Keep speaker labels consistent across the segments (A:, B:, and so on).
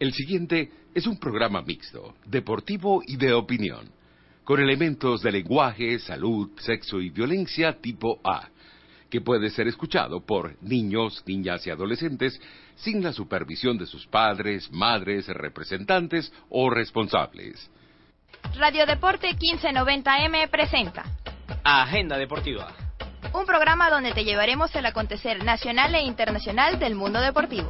A: El siguiente es un programa mixto, deportivo y de opinión, con elementos de lenguaje, salud, sexo y violencia tipo A, que puede ser escuchado por niños, niñas y adolescentes sin la supervisión de sus padres, madres, representantes o responsables.
B: Radio Deporte 1590M presenta
C: Agenda Deportiva.
B: Un programa donde te llevaremos el acontecer nacional e internacional del mundo deportivo.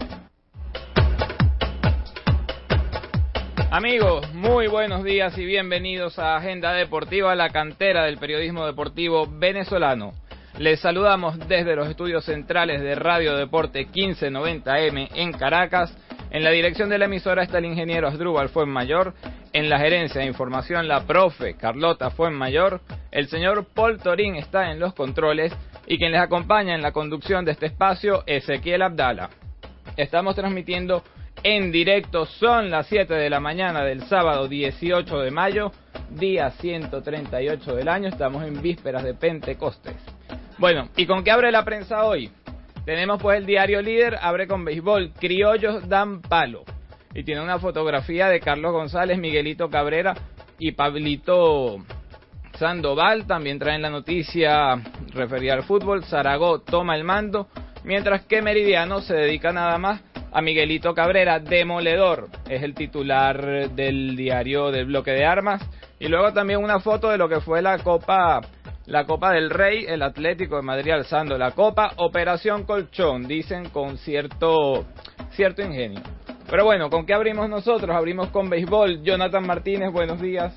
D: Amigos, muy buenos días y bienvenidos a Agenda Deportiva, la cantera del periodismo deportivo venezolano. Les saludamos desde los estudios centrales de Radio Deporte 1590M en Caracas. En la dirección de la emisora está el ingeniero Asdrúbal Fuenmayor. En la gerencia de información, la profe Carlota Fuenmayor. El señor Paul Torín está en los controles. Y quien les acompaña en la conducción de este espacio, Ezequiel Abdala. Estamos transmitiendo en directo. Son las 7 de la mañana del sábado 18 de mayo, día 138 del año. Estamos en vísperas de Pentecostes. Bueno, ¿y con qué abre la prensa hoy? Tenemos pues el diario líder, abre con béisbol, criollos dan palo. Y tiene una fotografía de Carlos González, Miguelito Cabrera y Pablito Sandoval. También traen la noticia referida al fútbol. Zaragoza toma el mando, mientras que Meridiano se dedica nada más a Miguelito Cabrera, demoledor, es el titular del diario del bloque de armas. Y luego también una foto de lo que fue la Copa, la Copa del Rey, el Atlético de Madrid alzando la Copa, Operación Colchón, dicen con cierto, cierto ingenio. Pero bueno, ¿con qué abrimos nosotros? Abrimos con béisbol. Jonathan Martínez, buenos días.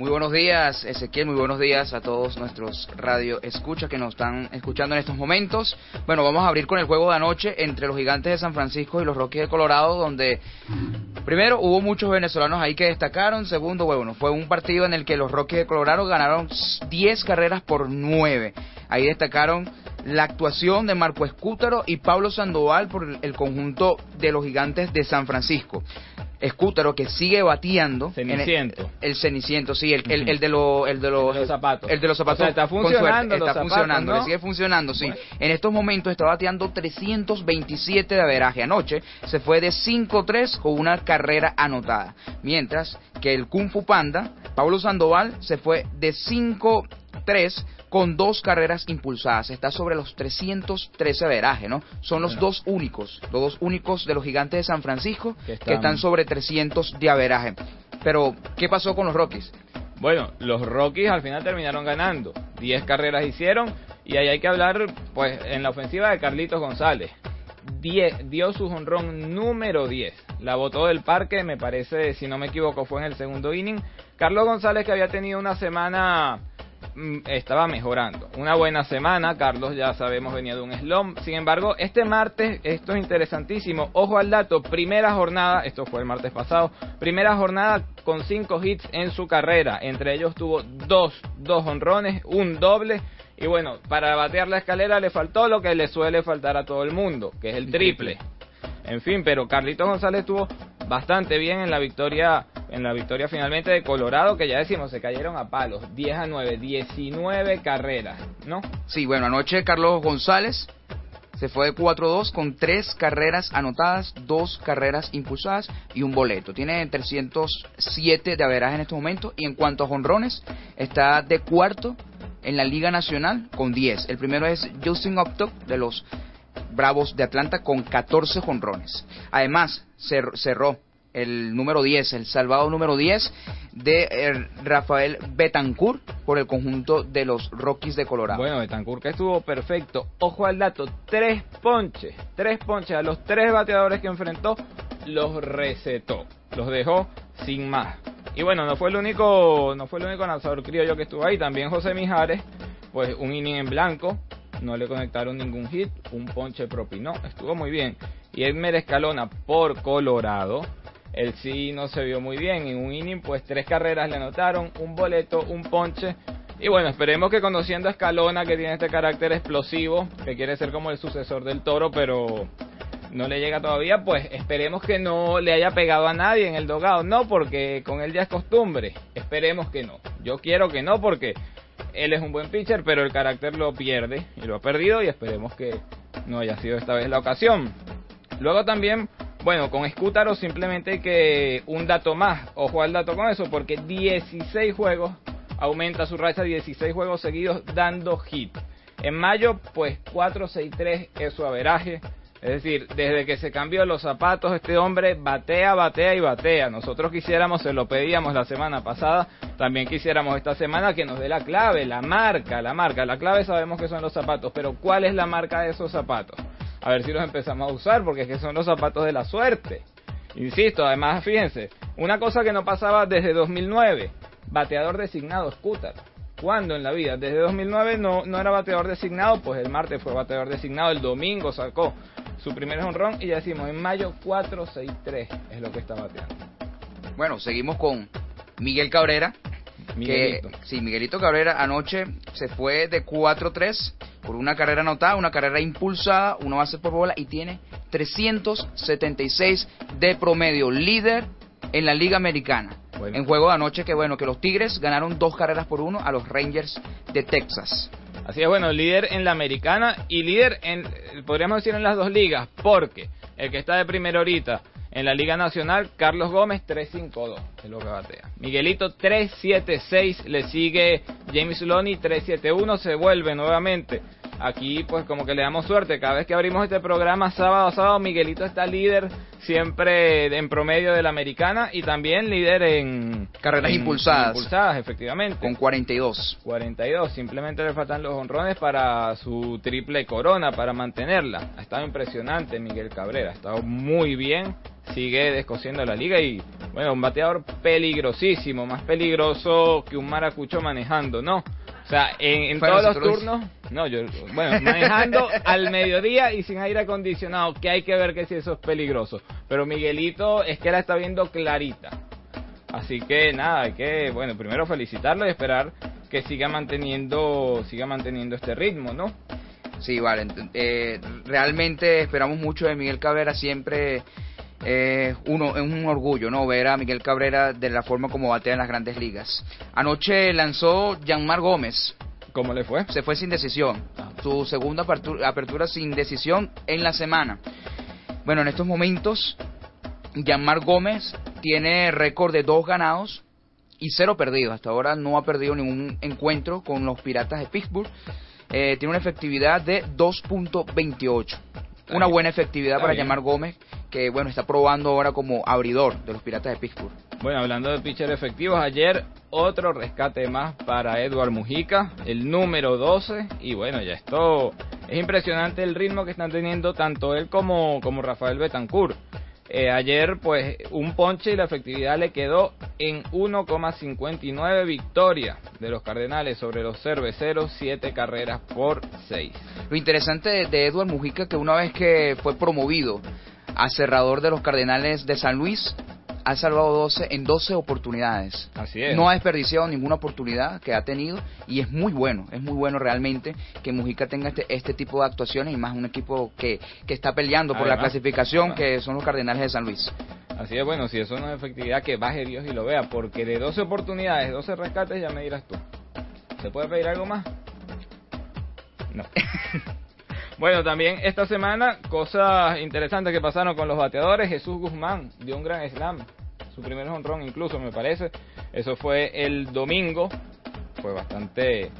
E: Muy buenos días, Ezequiel, muy buenos días a todos nuestros radio escucha que nos están escuchando en estos momentos. Bueno, vamos a abrir con el juego de anoche entre los Gigantes de San Francisco y los Rockies de Colorado, donde primero hubo muchos venezolanos ahí que destacaron, segundo, bueno, fue un partido en el que los Rockies de Colorado ganaron 10 carreras por 9. Ahí destacaron la actuación de Marco Escútaro y Pablo Sandoval por el conjunto de los Gigantes de San Francisco. Escútaro que sigue bateando.
D: Ceniciento.
E: El, el, Ceniciento, sí, el, el, el de, lo, el de los,
D: los zapatos.
E: El de los zapatos.
D: O sea, está funcionando.
E: Está
D: los
E: funcionando,
D: zapatos, ¿no?
E: le sigue funcionando, sí.
D: Bueno.
E: En estos momentos está bateando 327 de averaje. Anoche se fue de 5-3 con una carrera anotada. Mientras que el Kung Fu Panda, Pablo Sandoval, se fue de 5-3 con dos carreras impulsadas. Está sobre los 313 averaje, ¿no? Son los
D: Bueno.
E: dos únicos, los dos únicos de los gigantes de San Francisco
D: Que
E: que
D: están-
E: están, sobre 300 de averaje. Pero, ¿qué pasó con los Rockies?
D: Bueno, los Rockies al final terminaron ganando. 10 carreras hicieron. Y ahí hay que hablar, pues, en la ofensiva de Carlitos González. 10, dio su jonrón número 10. La botó del parque, me parece, si no me equivoco, fue en el segundo inning. Carlos González, que había tenido una semana, estaba mejorando. Una buena semana, Carlos ya sabemos venía de un slump. Sin embargo, este martes, esto es interesantísimo. Ojo al dato, primera jornada, esto fue el martes pasado, primera jornada con 5 hits en su carrera. Entre ellos tuvo dos, dos honrones, un doble. Y bueno, para batear la escalera le faltó lo que le suele faltar a todo el mundo, que es el triple. En fin, pero Carlitos González estuvo bastante bien en la victoria en la victoria finalmente de Colorado, que ya decimos, se cayeron a palos, 10 a 9, 19 carreras, ¿no?
E: Sí, bueno, anoche Carlos González se fue de 4-2 con tres carreras anotadas, dos carreras impulsadas y un boleto. Tiene 307 de averaje en estos momentos y en cuanto a jonrones está de cuarto en la Liga Nacional con 10. El primero es Justin Upton de los Bravos de Atlanta con 14 jonrones. Además, cer- cerró el número 10, el salvado número 10 de eh, Rafael Betancourt por el conjunto de los Rockies de Colorado.
D: Bueno, Betancourt que estuvo perfecto. Ojo al dato, tres ponches, tres ponches a los tres bateadores que enfrentó, los recetó, los dejó sin más. Y bueno, no fue el único, no fue el único lanzador criollo que estuvo ahí, también José Mijares, pues un inning en blanco, no le conectaron ningún hit, un ponche propinó, estuvo muy bien. Y Edmer Escalona por Colorado él sí no se vio muy bien. En un inning, pues tres carreras le anotaron, un boleto, un ponche. Y bueno, esperemos que conociendo a Escalona, que tiene este carácter explosivo, que quiere ser como el sucesor del toro, pero no le llega todavía, pues esperemos que no le haya pegado a nadie en el dogado. No, porque con él ya es costumbre. Esperemos que no. Yo quiero que no, porque él es un buen pitcher, pero el carácter lo pierde y lo ha perdido y esperemos que no haya sido esta vez la ocasión. Luego también, bueno, con Scutaro simplemente que un dato más, ojo al dato con eso, porque 16 juegos, aumenta su racha 16 juegos seguidos dando hit. En mayo, pues 4-6-3 es su averaje. Es decir, desde que se cambió los zapatos, este hombre batea, batea y batea. Nosotros quisiéramos, se lo pedíamos la semana pasada, también quisiéramos esta semana que nos dé la clave, la marca, la marca. La clave sabemos que son los zapatos, pero ¿cuál es la marca de esos zapatos? A ver si los empezamos a usar, porque es que son los zapatos de la suerte. Insisto, además, fíjense, una cosa que no pasaba desde 2009, bateador designado Scooter. ¿Cuándo en la vida? Desde 2009 no, no era bateador designado, pues el martes fue bateador designado, el domingo sacó su primer honrón y ya decimos, en mayo 4-6-3 es lo que está bateando.
E: Bueno, seguimos con Miguel Cabrera.
D: Miguelito.
E: Que, sí, Miguelito Cabrera anoche se fue de 4-3 por una carrera anotada, una carrera impulsada, una base por bola y tiene 376 de promedio, líder en la Liga Americana.
D: Bueno.
E: En juego de anoche que bueno, que los Tigres ganaron dos carreras por uno a los Rangers de Texas.
D: Así es, bueno, líder en la americana y líder en, podríamos decir, en las dos ligas, porque el que está de primero ahorita en la Liga Nacional, Carlos Gómez 3-5-2, es lo que batea. Miguelito 3-7-6, le sigue James Loney 3-7-1, se vuelve nuevamente. Aquí pues como que le damos suerte, cada vez que abrimos este programa sábado a sábado, Miguelito está líder siempre en promedio de la americana y también líder en
E: Carreras
D: en-
E: impulsadas.
D: impulsadas, efectivamente.
E: Con 42.
D: 42, simplemente le faltan los honrones para su triple corona, para mantenerla. Ha estado impresionante Miguel Cabrera, ha estado muy bien, sigue descosiendo la liga y, bueno, un bateador peligrosísimo, más peligroso que un maracucho manejando, ¿no? O sea, en, todos los turnos, no, yo, bueno, manejando al mediodía y sin aire acondicionado, que hay que ver que si eso es peligroso. Pero Miguelito es que la está viendo clarita. Así que nada, hay que, bueno, primero felicitarlo y esperar que siga manteniendo, siga manteniendo este ritmo, ¿no?
E: Sí, vale. eh, realmente esperamos mucho de Miguel Cabrera. Siempre eh, uno, es un orgullo, ¿no? Ver a Miguel Cabrera de la forma como batea en las grandes ligas. Anoche lanzó Yanmar Gómez.
D: ¿Cómo le fue?
E: Se fue sin decisión. Su segunda apertura, apertura sin decisión en la semana. Bueno, en estos momentos, Yanmar Gómez tiene récord de dos ganados y cero perdidos. Hasta ahora no ha perdido ningún encuentro con los Piratas de Pittsburgh. Eh, tiene una efectividad de 2.28. Una buena efectividad
D: Está
E: para
D: bien.
E: Yanmar Gómez, que bueno, está probando ahora como abridor de los Piratas de Pittsburgh.
D: Bueno, hablando de pitcher efectivos, ayer otro rescate más para Edward Mujica, el número 12. Y bueno, ya esto es impresionante el ritmo que están teniendo tanto él como, como Rafael Betancourt. Eh, ayer, pues, un ponche y la efectividad le quedó en 1,59 victoria de los Cardenales sobre los cerveceros, 7 carreras por 6.
E: Lo interesante de, de Edward Mujica que una vez que fue promovido a cerrador de los Cardenales de San Luis, ha salvado 12 en 12 oportunidades.
D: Así es.
E: No ha desperdiciado ninguna oportunidad que ha tenido y es muy bueno, es muy bueno realmente que Mujica tenga este, este tipo de actuaciones y más un equipo que, que está peleando por la clasificación que son los Cardenales de San Luis.
D: Así es, bueno, si eso no es efectividad, que baje Dios y lo vea, porque de 12 oportunidades, 12 rescates, ya me dirás tú. ¿Se puede pedir algo más? No. bueno, también esta semana, cosas interesantes que pasaron con los bateadores. Jesús Guzmán dio un gran slam, su primer honrón incluso, me parece. Eso fue el domingo, fue bastante...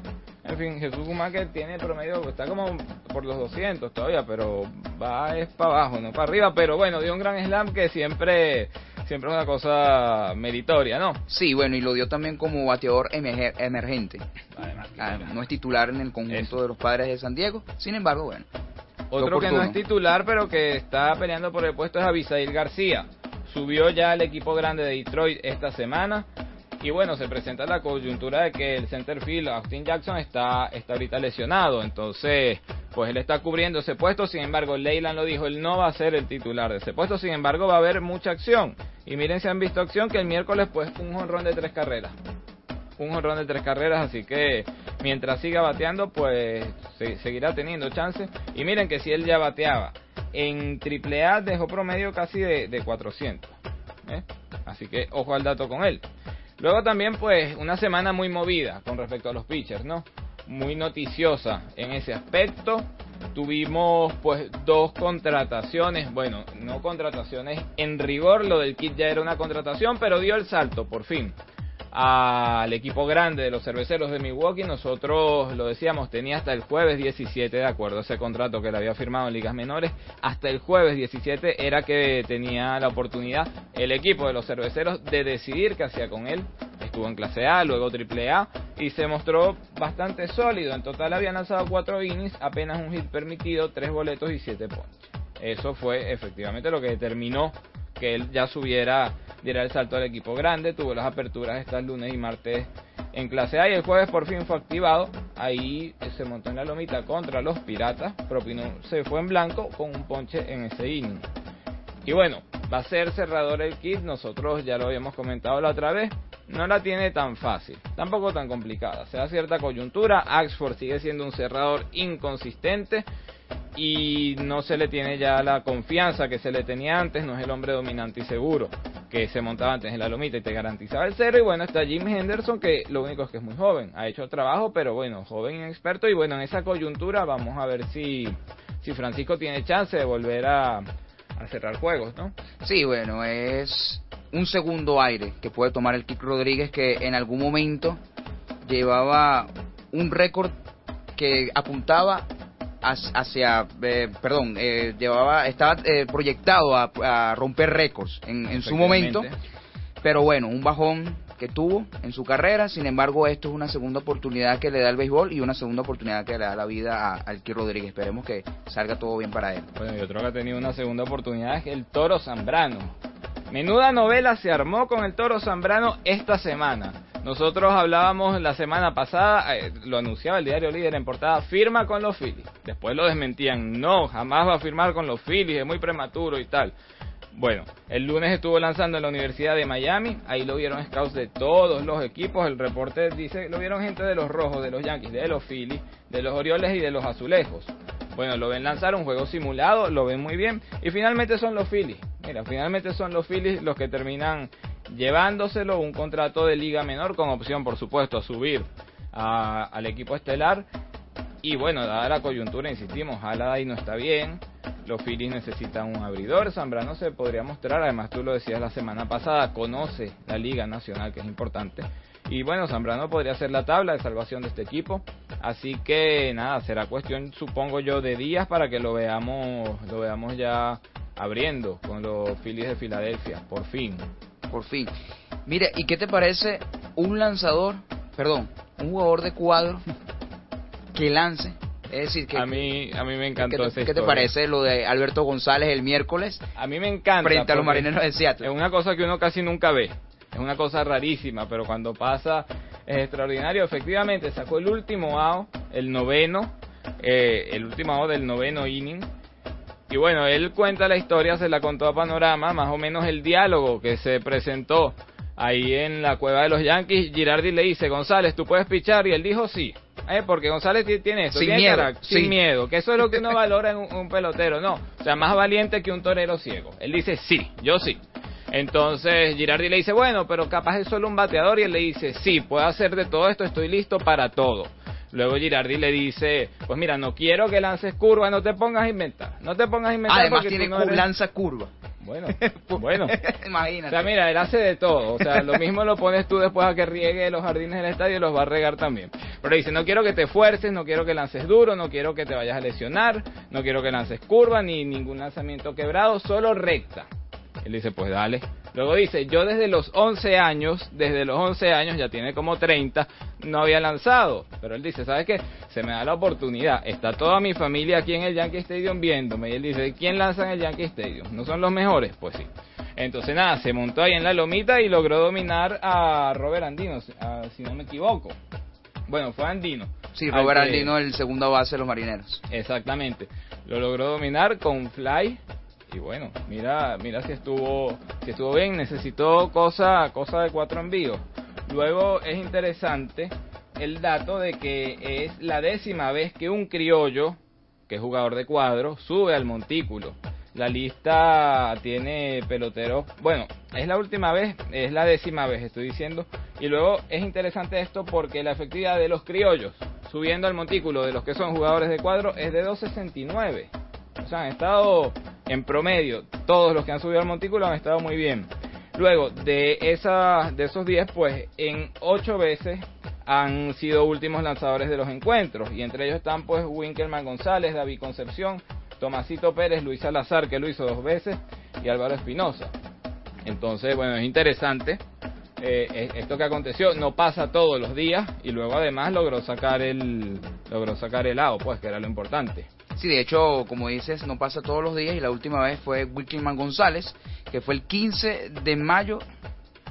D: En fin, Jesús Guzmán que tiene promedio, está como por los 200 todavía, pero va es para abajo, no para arriba. Pero bueno, dio un gran slam que siempre, siempre es una cosa meritoria, ¿no?
E: Sí, bueno, y lo dio también como bateador emerger- emergente.
D: Además,
E: Ah, no es titular en el conjunto
D: Eso.
E: de los padres de San Diego, sin embargo, bueno.
D: Otro que no es titular, pero que está peleando por el puesto es Abisail García. Subió ya al equipo grande de Detroit esta semana. Y bueno, se presenta la coyuntura de que el center field, Austin Jackson, está, está ahorita lesionado. Entonces, pues él está cubriendo ese puesto. Sin embargo, Leyland lo dijo, él no va a ser el titular de ese puesto. Sin embargo, va a haber mucha acción. Y miren si han visto acción que el miércoles pues un jonrón de tres carreras. Un jonrón de tres carreras, así que mientras siga bateando pues seguirá teniendo chance. Y miren que si él ya bateaba en AAA dejó promedio casi de, de 400. ¿eh? Así que ojo al dato con él. Luego también pues una semana muy movida con respecto a los pitchers, ¿no? Muy noticiosa en ese aspecto. Tuvimos pues dos contrataciones, bueno, no contrataciones en rigor, lo del kit ya era una contratación, pero dio el salto por fin al equipo grande de los cerveceros de Milwaukee. Nosotros lo decíamos, tenía hasta el jueves 17, de acuerdo a ese contrato que le había firmado en ligas menores, hasta el jueves 17 era que tenía la oportunidad el equipo de los cerveceros de decidir qué hacía con él. Estuvo en clase A, luego triple A y se mostró bastante sólido. En total había lanzado cuatro innings, apenas un hit permitido, tres boletos y siete ponches. Eso fue efectivamente lo que determinó que él ya subiera diera el salto al equipo grande, tuvo las aperturas estas lunes y martes en clase A y el jueves por fin fue activado. Ahí se montó en la lomita contra los piratas, propinó, se fue en blanco con un ponche en ese inning. Y bueno, va a ser cerrador el kit, nosotros ya lo habíamos comentado la otra vez, no la tiene tan fácil, tampoco tan complicada. Se da cierta coyuntura, Axford sigue siendo un cerrador inconsistente y no se le tiene ya la confianza que se le tenía antes, no es el hombre dominante y seguro que se montaba antes en la lomita y te garantizaba el cero y bueno está Jim Henderson que lo único es que es muy joven, ha hecho trabajo pero bueno, joven y experto y bueno en esa coyuntura vamos a ver si, si Francisco tiene chance de volver a, a cerrar juegos, ¿no?
E: Sí, bueno, es un segundo aire que puede tomar el Kik Rodríguez que en algún momento llevaba un récord que apuntaba hacia, eh, perdón, eh, llevaba, estaba eh, proyectado a, romper récords en, en su momento, pero bueno, un bajón que tuvo en su carrera, sin embargo esto es una segunda oportunidad que le da el béisbol y una segunda oportunidad que le da la vida al Kir Rodríguez, esperemos que salga todo bien para él.
D: Bueno, y otro que ha tenido una segunda oportunidad es el Toro Zambrano. Menuda novela se armó con el Toro Zambrano esta semana. Nosotros hablábamos la semana pasada, eh, lo anunciaba el diario Líder en portada, firma con los Phillies. Después lo desmentían, no, jamás va a firmar con los Phillies, es muy prematuro y tal. Bueno, el lunes estuvo lanzando en la Universidad de Miami, ahí lo vieron scouts de todos los equipos, el reporte dice, lo vieron gente de los rojos, de los Yankees, de los Phillies, de los Orioles y de los Azulejos. Bueno, lo ven lanzar un juego simulado, lo ven muy bien y finalmente son los Phillies. Mira, finalmente son los Phillies los que terminan llevándoselo un contrato de liga menor con opción, por supuesto, a subir al equipo estelar. Y bueno, dada la coyuntura, insistimos, y no está bien, los Phillies necesitan un abridor, Zambrano se podría mostrar, además tú lo decías la semana pasada, conoce la liga nacional, que es importante. Y bueno, Zambrano podría ser la tabla de salvación de este equipo. Así que nada, será cuestión, supongo yo, de días para que lo veamos, lo veamos ya abriendo con los Phillies de Filadelfia, por fin
E: por fin. Mire, ¿y qué te parece un lanzador, perdón, un jugador de cuadro que lance? Es decir, que,
D: a mí, a mí me encantó
E: ¿qué, ¿Qué te parece lo de Alberto González el miércoles?
D: A mí me encanta.
E: Frente a los marineros de Seattle.
D: Es una cosa que uno casi nunca ve. Es una cosa rarísima, pero cuando pasa es extraordinario. Efectivamente, sacó el último AO, el noveno, eh, el último AO del noveno inning y bueno, él cuenta la historia, se la contó a Panorama, más o menos el diálogo que se presentó ahí en la cueva de los Yankees. Girardi le dice, González, ¿tú puedes pichar? Y él dijo sí. ¿Eh? Porque González tiene esto,
E: sin miedo,
D: sin miedo, que eso es lo que uno valora en un, pelotero, no, o sea, más valiente que un torero ciego. Él dice sí, yo sí. Entonces Girardi le dice, bueno, pero capaz es solo un bateador y él le dice, sí, puedo hacer de todo esto, estoy listo para todo. Luego Girardi le dice, pues mira, no quiero que lances curva, no te pongas a inventar. No te pongas a inventar.
E: Además tiene no lanza curva.
D: Bueno, bueno.
E: Imagínate.
D: O sea, mira, él hace de todo. O sea, lo mismo lo pones tú después a que riegue los jardines del estadio y los va a regar también. Pero dice, no quiero que te fuerces, no quiero que lances duro, no quiero que te vayas a lesionar, no quiero que lances curva ni ningún lanzamiento quebrado, solo recta. Él dice, pues dale. Luego dice, yo desde los 11 años, desde los 11 años, ya tiene como 30, no había lanzado. Pero él dice, ¿sabes qué? Se me da la oportunidad. Está toda mi familia aquí en el Yankee Stadium viéndome. Y él dice, ¿quién lanza en el Yankee Stadium? ¿No son los mejores? Pues sí. Entonces nada, se montó ahí en la lomita y logró dominar a Robert Andino, si no me equivoco. Bueno, fue Andino.
E: Sí, Robert Andino, el segundo base de los marineros.
D: Exactamente. Lo logró dominar con fly y bueno, mira, mira si estuvo, si estuvo bien, necesitó cosa, cosa de cuatro envíos. Luego es interesante el dato de que es la décima vez que un criollo, que es jugador de cuadro, sube al montículo. La lista tiene peloteros, bueno, es la última vez, es la décima vez, estoy diciendo. Y luego es interesante esto porque la efectividad de los criollos subiendo al montículo de los que son jugadores de cuadro es de 2.69. O sea, han estado en promedio, todos los que han subido al montículo han estado muy bien. Luego de, esa, de esos 10, pues en 8 veces han sido últimos lanzadores de los encuentros. Y entre ellos están pues Winkelman González, David Concepción, Tomasito Pérez, Luis Salazar, que lo hizo dos veces, y Álvaro Espinosa. Entonces, bueno, es interesante eh, esto que aconteció. No pasa todos los días y luego además logró sacar el logró sacar el lado, pues que era lo importante.
E: Sí, de hecho, como dices, no pasa todos los días y la última vez fue Wilkinman González, que fue el 15 de mayo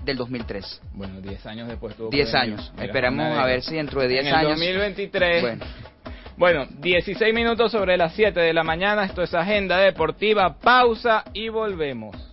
E: del 2003.
D: Bueno, 10 años después tuvo
E: 10 años. Esperamos a ver si dentro de 10 años.
D: En 2023. Bueno. bueno, 16 minutos sobre las 7 de la mañana. Esto es Agenda Deportiva. Pausa y volvemos.